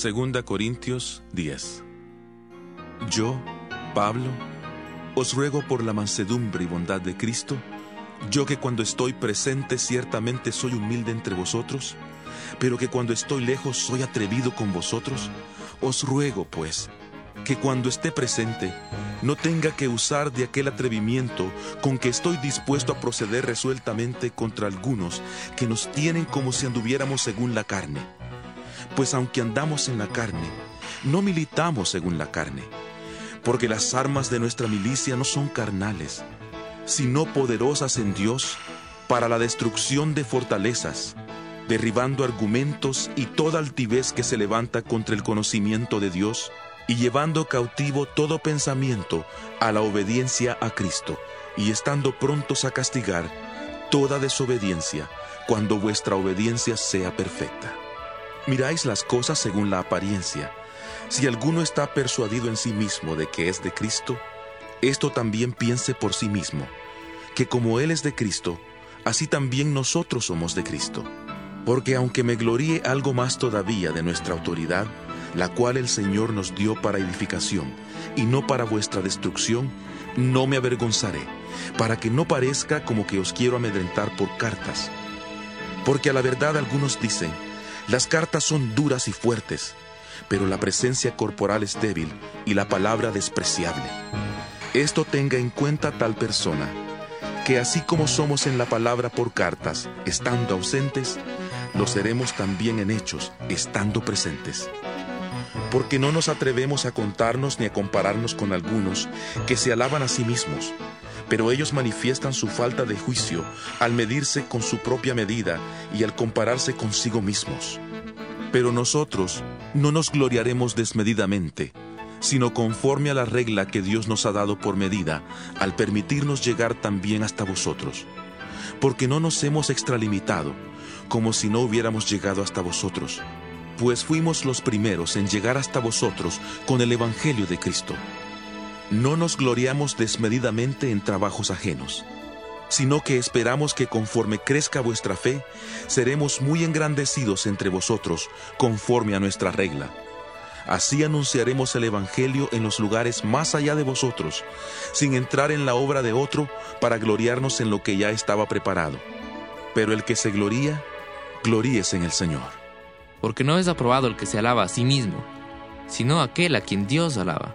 Segunda Corintios 10 Yo, Pablo, os ruego por la mansedumbre y bondad de Cristo, yo que cuando estoy presente ciertamente soy humilde entre vosotros, pero que cuando estoy lejos soy atrevido con vosotros, os ruego, pues, que cuando esté presente no tenga que usar de aquel atrevimiento con que estoy dispuesto a proceder resueltamente contra algunos que nos tienen como si anduviéramos según la carne pues aunque andamos en la carne, no militamos según la carne, porque las armas de nuestra milicia no son carnales, sino poderosas en Dios para la destrucción de fortalezas, derribando argumentos y toda altivez que se levanta contra el conocimiento de Dios, y llevando cautivo todo pensamiento a la obediencia a Cristo, y estando prontos a castigar toda desobediencia cuando vuestra obediencia sea perfecta. Miráis las cosas según la apariencia. Si alguno está persuadido en sí mismo de que es de Cristo, esto también piense por sí mismo, que como Él es de Cristo, así también nosotros somos de Cristo. Porque aunque me gloríe algo más todavía de nuestra autoridad, la cual el Señor nos dio para edificación y no para vuestra destrucción, no me avergonzaré, para que no parezca como que os quiero amedrentar por cartas. Porque a la verdad algunos dicen, las cartas son duras y fuertes, pero la presencia corporal es débil y la palabra despreciable. Esto tenga en cuenta tal persona, que así como somos en la palabra por cartas, estando ausentes, lo seremos también en hechos, estando presentes. Porque no nos atrevemos a contarnos ni a compararnos con algunos que se alaban a sí mismos, pero ellos manifiestan su falta de juicio al medirse con su propia medida y al compararse consigo mismos. Pero nosotros no nos gloriaremos desmedidamente, sino conforme a la regla que Dios nos ha dado por medida, al permitirnos llegar también hasta vosotros. Porque no nos hemos extralimitado, como si no hubiéramos llegado hasta vosotros, pues fuimos los primeros en llegar hasta vosotros con el Evangelio de Cristo. No nos gloriamos desmedidamente en trabajos ajenos, sino que esperamos que conforme crezca vuestra fe, seremos muy engrandecidos entre vosotros, conforme a nuestra regla. Así anunciaremos el Evangelio en los lugares más allá de vosotros, sin entrar en la obra de otro para gloriarnos en lo que ya estaba preparado. Pero el que se gloría, gloríese en el Señor. Porque no es aprobado el que se alaba a sí mismo, sino aquel a quien Dios alaba.